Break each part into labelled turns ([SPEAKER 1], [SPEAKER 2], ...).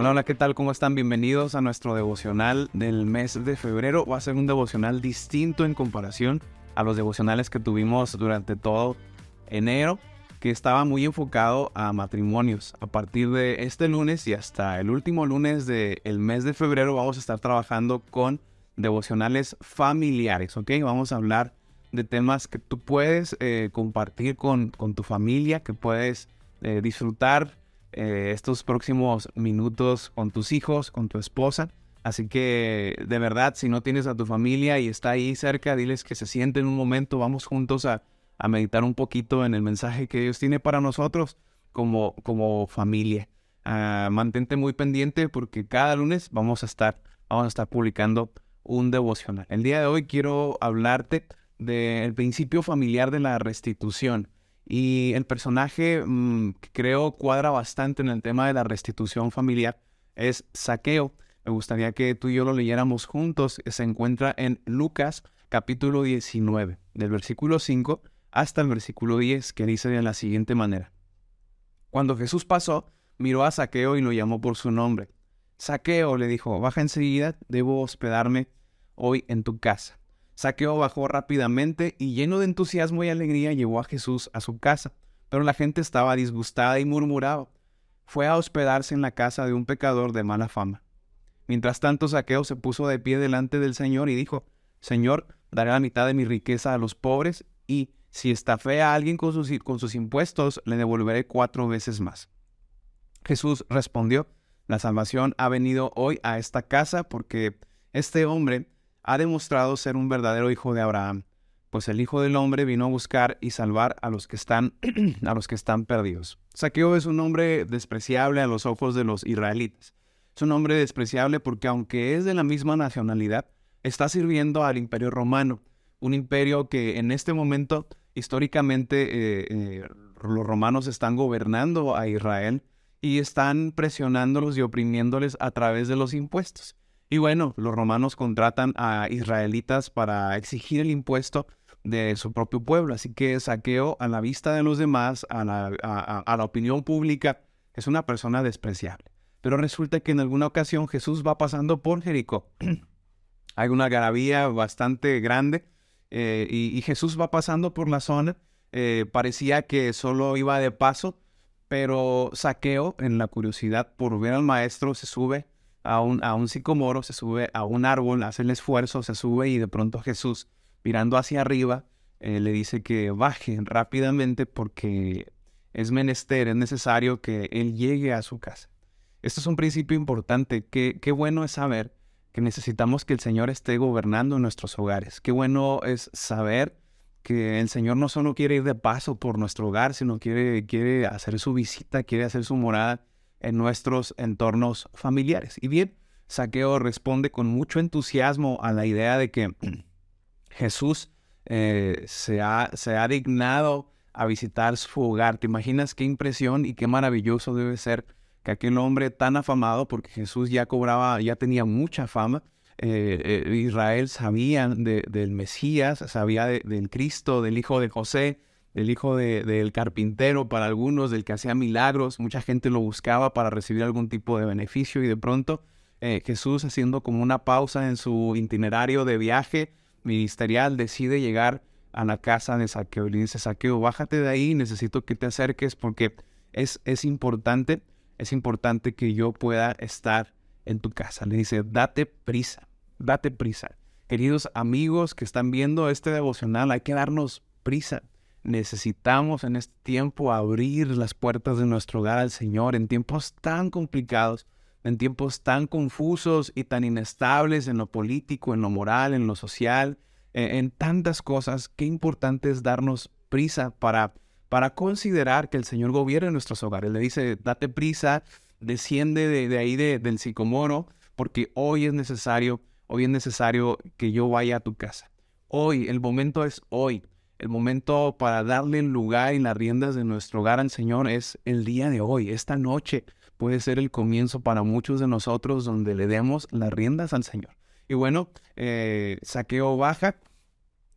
[SPEAKER 1] Hola, hola, ¿qué tal? ¿Cómo están? Bienvenidos a nuestro devocional del mes de febrero. Va a ser un devocional distinto en comparación a los devocionales que tuvimos durante todo enero, que estaba muy enfocado a matrimonios. A partir de este lunes y hasta el último lunes del mes de febrero vamos a estar trabajando con devocionales familiares, ¿ok? Vamos a hablar de temas que tú puedes eh, compartir con, con, tu familia, que puedes eh, disfrutar eh, estos próximos minutos con tus hijos, con tu esposa. Así que de verdad, si no tienes a tu familia y está ahí cerca, diles que se sienten un momento, vamos juntos a, meditar un poquito en el mensaje que Dios tiene para nosotros como, como familia. Ah, mantente muy pendiente porque cada lunes vamos a estar, vamos a estar publicando un devocional. El día de hoy quiero hablarte del principio familiar de la restitución. Y el personaje mm, que creo cuadra bastante en el tema de la restitución familiar es Saqueo. Me gustaría que tú y yo lo leyéramos juntos. Se encuentra en Lucas capítulo 19, del versículo 5 hasta el versículo 10, que dice de la siguiente manera. Cuando Jesús pasó, miró a Saqueo y lo llamó por su nombre. Saqueo le dijo, baja enseguida, debo hospedarme hoy en tu casa. Saqueo bajó rápidamente y lleno de entusiasmo y alegría llevó a Jesús a su casa, pero la gente estaba disgustada y murmuraba. Fue a hospedarse en la casa de un pecador de mala fama. Mientras tanto, Saqueo se puso de pie delante del Señor y dijo, Señor, daré la mitad de mi riqueza a los pobres y, si estafé a alguien con sus, con sus impuestos, le devolveré cuatro veces más. Jesús respondió, la salvación ha venido hoy a esta casa porque este hombre ha demostrado ser un verdadero hijo de Abraham, pues el Hijo del Hombre vino a buscar y salvar a los que están, a los que están perdidos. Saqueo es un hombre despreciable a los ojos de los israelitas. Es un hombre despreciable porque aunque es de la misma nacionalidad, está sirviendo al imperio romano, un imperio que en este momento históricamente eh, eh, los romanos están gobernando a Israel y están presionándolos y oprimiéndoles a través de los impuestos. Y bueno, los romanos contratan a israelitas para exigir el impuesto de su propio pueblo. Así que Saqueo, a la vista de los demás, a la, opinión pública, es una persona despreciable. Pero resulta que en alguna ocasión Jesús va pasando por Jericó. Hay una garabía bastante grande eh, y, Jesús va pasando por la zona. Eh, parecía que solo iba de paso, pero Saqueo, en la curiosidad por ver al maestro, se sube a un, a un sicomoro, se sube a un árbol, hace el esfuerzo, se sube y de pronto Jesús, mirando hacia arriba, eh, le dice que baje rápidamente porque es menester, es necesario que él llegue a su casa. Esto es un principio importante. Qué, qué bueno es saber que necesitamos que el Señor esté gobernando nuestros hogares. Qué bueno es saber que el Señor no solo quiere ir de paso por nuestro hogar, sino quiere, quiere hacer su visita, quiere hacer su morada en nuestros entornos familiares. Y bien, Saqueo responde con mucho entusiasmo a la idea de que Jesús eh, se, ha, se ha dignado a visitar su hogar. ¿Te imaginas qué impresión y qué maravilloso debe ser que aquel hombre tan afamado, porque Jesús ya cobraba, ya tenía mucha fama, eh, eh, Israel sabía del Mesías, sabía del Cristo, del Hijo de José, el hijo del carpintero para algunos, del que hacía milagros, mucha gente lo buscaba para recibir algún tipo de beneficio y de pronto eh, Jesús haciendo como una pausa en su itinerario de viaje ministerial decide llegar a la casa de Saqueo le dice, Saqueo, bájate de ahí, necesito que te acerques porque es, es importante, es importante que yo pueda estar en tu casa. Le dice, date prisa, date prisa. Queridos amigos que están viendo este devocional, hay que darnos prisa necesitamos en este tiempo abrir las puertas de nuestro hogar al Señor en tiempos tan complicados, en tiempos tan confusos y tan inestables en lo político, en lo moral, en lo social, e, en, tantas cosas. Qué importante es darnos prisa para, para considerar que el Señor gobierne nuestros hogares. Le dice, date prisa, desciende de, ahí del sicomoro, porque hoy es necesario, hoy es necesario que yo vaya a tu casa. Hoy, el momento es hoy. El momento para darle el lugar y las riendas de nuestro hogar al Señor es el día de hoy, esta noche. Puede ser el comienzo para muchos de nosotros donde le demos las riendas al Señor. Y bueno, eh, Saqueo baja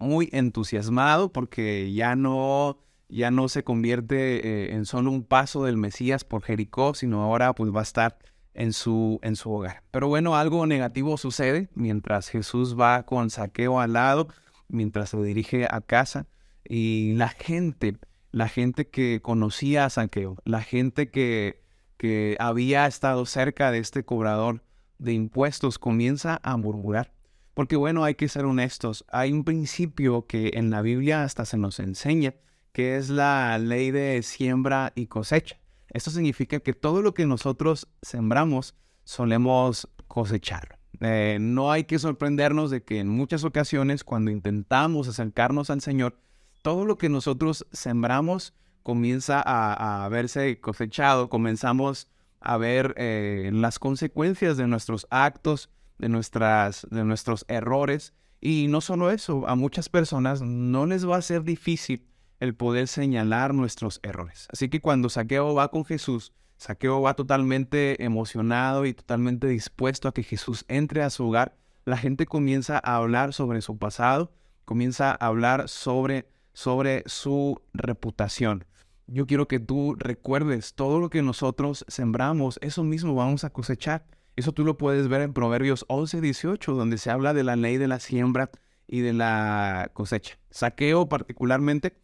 [SPEAKER 1] muy entusiasmado porque ya no, ya no se convierte eh, en solo un paso del Mesías por Jericó, sino ahora pues va a estar en su, en su hogar. Pero bueno, algo negativo sucede mientras Jesús va con saqueo al lado, mientras se dirige a casa y la gente, la gente que conocía a saqueo, la gente que, que había estado cerca de este cobrador de impuestos comienza a murmurar. Porque bueno, hay que ser honestos, hay un principio que en la Biblia hasta se nos enseña, que es la ley de siembra y cosecha. Esto significa que todo lo que nosotros sembramos solemos cosechar. Eh, no hay que sorprendernos de que en muchas ocasiones cuando intentamos acercarnos al Señor, todo lo que nosotros sembramos comienza a, verse cosechado, comenzamos a ver eh, las consecuencias de nuestros actos, de, nuestras, de nuestros errores. Y no solo eso, a muchas personas no les va a ser difícil el poder señalar nuestros errores. Así que cuando Saqueo va con Jesús, Saqueo va totalmente emocionado y totalmente dispuesto a que Jesús entre a su hogar, la gente comienza a hablar sobre su pasado, comienza a hablar sobre, sobre su reputación. Yo quiero que tú recuerdes todo lo que nosotros sembramos, eso mismo vamos a cosechar. Eso tú lo puedes ver en Proverbios 11, 18, donde se habla de la ley de la siembra y de la cosecha. Saqueo particularmente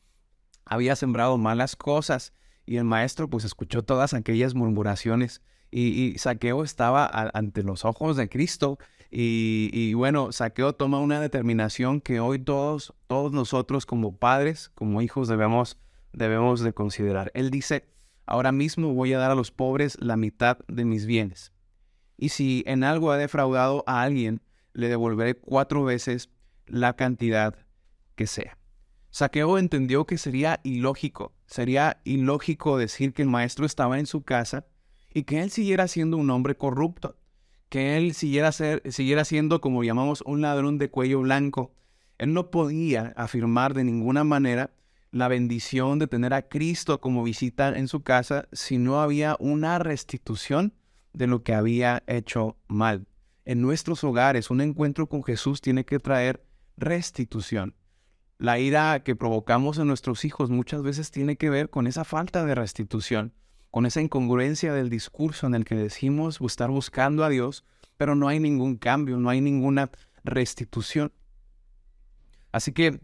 [SPEAKER 1] había sembrado malas cosas y el maestro pues escuchó todas aquellas murmuraciones y, Saqueo estaba ante los ojos de Cristo y, bueno, Saqueo toma una determinación que hoy todos, todos nosotros como padres, como hijos debemos, debemos de considerar. Él dice, ahora mismo voy a dar a los pobres la mitad de mis bienes. Y si en algo ha defraudado a alguien, le devolveré cuatro veces la cantidad que sea. Saqueo entendió que sería ilógico, sería ilógico decir que el maestro estaba en su casa y que él siguiera siendo un hombre corrupto, que él siguiera, ser, siguiera siendo, como llamamos, un ladrón de cuello blanco. Él no podía afirmar de ninguna manera la bendición de tener a Cristo como visita en su casa si no había una restitución de lo que había hecho mal. En nuestros hogares, un encuentro con Jesús tiene que traer restitución. La ira que provocamos en nuestros hijos muchas veces tiene que ver con esa falta de restitución, con esa incongruencia del discurso en el que decimos estar buscando a Dios, pero no hay ningún cambio, no hay ninguna restitución. Así que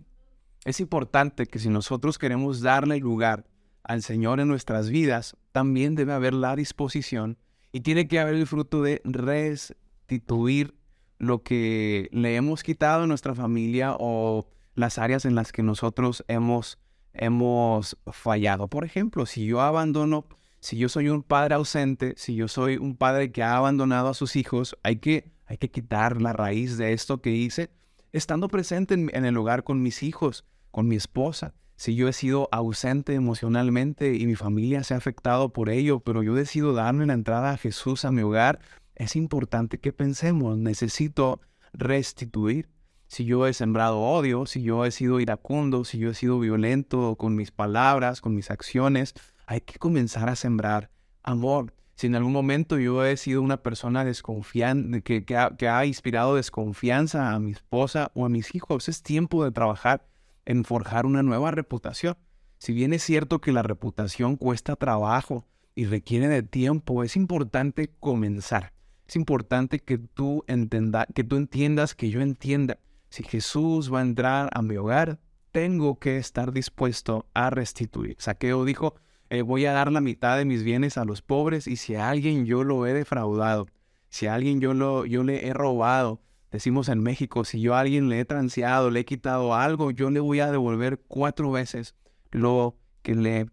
[SPEAKER 1] es importante que si nosotros queremos darle lugar al Señor en nuestras vidas, también debe haber la disposición y tiene que haber el fruto de restituir lo que le hemos quitado a nuestra familia o las áreas en las que nosotros hemos, hemos fallado. Por ejemplo, si yo abandono, si yo soy un padre ausente, si yo soy un padre que ha abandonado a sus hijos, hay que, hay que quitar la raíz de esto que hice estando presente en, en el hogar con mis hijos, con mi esposa. Si yo he sido ausente emocionalmente y mi familia se ha afectado por ello, pero yo decido darme la entrada a Jesús a mi hogar, es importante que pensemos, necesito restituir si yo he sembrado odio, si yo he sido iracundo, si yo he sido violento con mis palabras, con mis acciones, hay que comenzar a sembrar amor. Si en algún momento yo he sido una persona desconfiante, que, ha, que ha inspirado desconfianza a mi esposa o a mis hijos, es tiempo de trabajar en forjar una nueva reputación. Si bien es cierto que la reputación cuesta trabajo y requiere de tiempo, es importante comenzar. Es importante que tú, entenda, que tú entiendas, que yo entienda si Jesús va a entrar a mi hogar, tengo que estar dispuesto a restituir. Saqueo dijo, eh, voy a dar la mitad de mis bienes a los pobres y si a alguien yo lo he defraudado, si a alguien yo, lo, yo le he robado, decimos en México, si yo a alguien le he transeado, le he quitado algo, yo le voy a devolver cuatro veces lo que le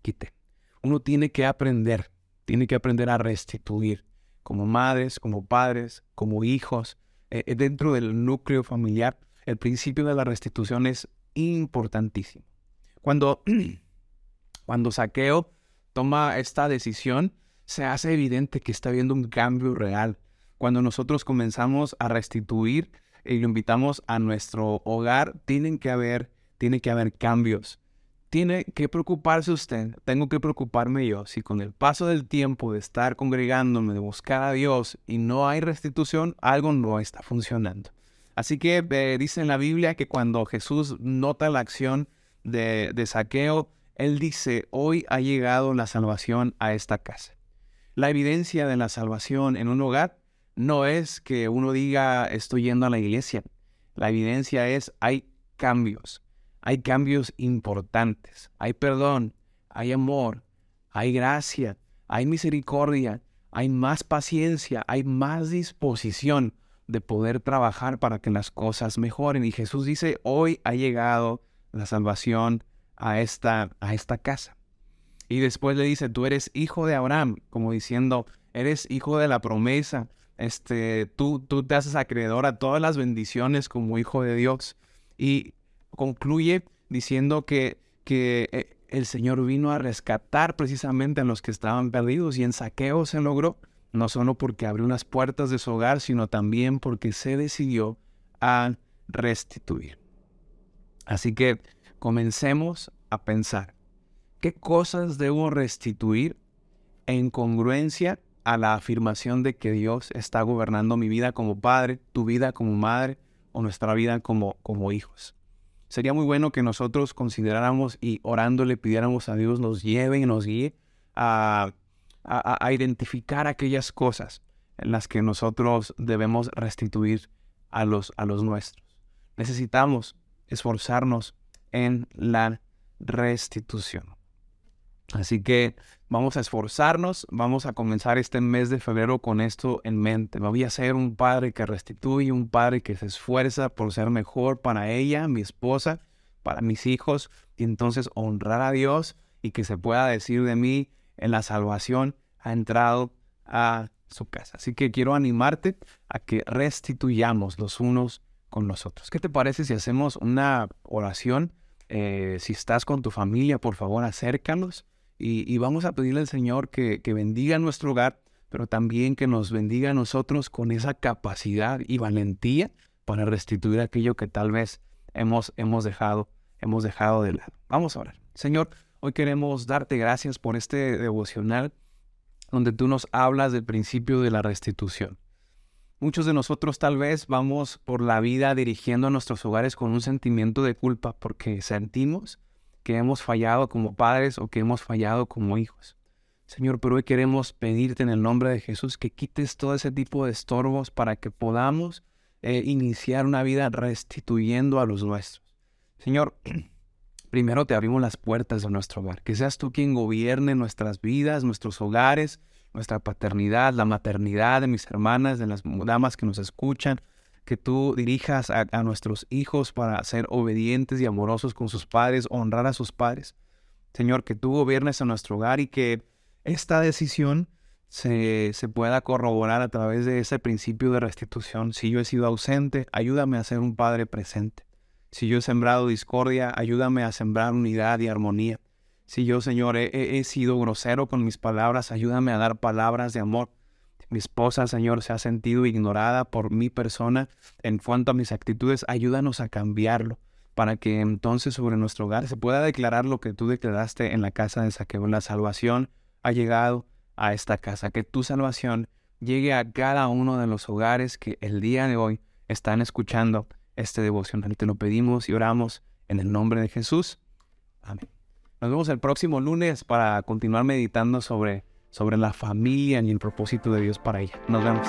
[SPEAKER 1] quité. Uno tiene que aprender, tiene que aprender a restituir, como madres, como padres, como hijos, eh, eh, dentro del núcleo familiar, el principio de la restitución es importantísimo. Cuando, cuando Saqueo toma esta decisión, se hace evidente que está habiendo un cambio real. Cuando nosotros comenzamos a restituir y lo invitamos a nuestro hogar, tienen que haber, tiene que haber cambios tiene que preocuparse usted, tengo que preocuparme yo, si con el paso del tiempo de estar congregándome, de buscar a Dios y no hay restitución, algo no está funcionando. Así que eh, dice en la Biblia que cuando Jesús nota la acción de, de saqueo, Él dice, hoy ha llegado la salvación a esta casa. La evidencia de la salvación en un hogar no es que uno diga estoy yendo a la iglesia. La evidencia es hay cambios, hay cambios importantes, hay perdón, hay amor, hay gracia, hay misericordia, hay más paciencia, hay más disposición de poder trabajar para que las cosas mejoren. Y Jesús dice, hoy ha llegado la salvación a esta, a esta casa. Y después le dice, tú eres hijo de Abraham, como diciendo, eres hijo de la promesa, este, tú, tú te haces acreedor a todas las bendiciones como hijo de Dios. Y concluye diciendo que, que eh, el Señor vino a rescatar precisamente a los que estaban perdidos y en saqueo se logró, no solo porque abrió unas puertas de su hogar, sino también porque se decidió a restituir. Así que comencemos a pensar, ¿qué cosas debo restituir en congruencia a la afirmación de que Dios está gobernando mi vida como padre, tu vida como madre o nuestra vida como, como hijos? Sería muy bueno que nosotros consideráramos y orando le pidiéramos a Dios nos lleve y nos guíe a, a, identificar aquellas cosas en las que nosotros debemos restituir a los, a los nuestros. Necesitamos esforzarnos en la restitución. Así que vamos a esforzarnos, vamos a comenzar este mes de febrero con esto en mente. Voy a ser un padre que restituye, un padre que se esfuerza por ser mejor para ella, mi esposa, para mis hijos, y entonces honrar a Dios y que se pueda decir de mí en la salvación ha entrado a su casa. Así que quiero animarte a que restituyamos los unos con los otros. ¿Qué te parece si hacemos una oración? Eh, si estás con tu familia, por favor, acércanos y, vamos a pedirle al Señor que, bendiga nuestro hogar, pero también que nos bendiga a nosotros con esa capacidad y valentía para restituir aquello que tal vez hemos, hemos, dejado, hemos dejado de lado. Vamos a orar. Señor, hoy queremos darte gracias por este devocional donde tú nos hablas del principio de la restitución. Muchos de nosotros tal vez vamos por la vida dirigiendo a nuestros hogares con un sentimiento de culpa porque sentimos que hemos fallado como padres o que hemos fallado como hijos. Señor, pero hoy queremos pedirte en el nombre de Jesús que quites todo ese tipo de estorbos para que podamos eh, iniciar una vida restituyendo a los nuestros. Señor, primero te abrimos las puertas de nuestro hogar, que seas tú quien gobierne nuestras vidas, nuestros hogares, nuestra paternidad, la maternidad de mis hermanas, de las damas que nos escuchan, que tú dirijas a, nuestros hijos para ser obedientes y amorosos con sus padres, honrar a sus padres. Señor, que tú gobiernes a nuestro hogar y que esta decisión se, pueda corroborar a través de ese principio de restitución. Si yo he sido ausente, ayúdame a ser un padre presente. Si yo he sembrado discordia, ayúdame a sembrar unidad y armonía. Si yo, Señor, he sido grosero con mis palabras, ayúdame a dar palabras de amor. Mi esposa, Señor, se ha sentido ignorada por mi persona en cuanto a mis actitudes. Ayúdanos a cambiarlo para que entonces sobre nuestro hogar se pueda declarar lo que tú declaraste en la casa de Saqueo. La salvación ha llegado a esta casa. Que tu salvación llegue a cada uno de los hogares que el día de hoy están escuchando este devocional. Te lo pedimos y oramos en el nombre de Jesús. Amén. Nos vemos el próximo lunes para continuar meditando sobre sobre la familia y el propósito de Dios para ella. Nos vemos.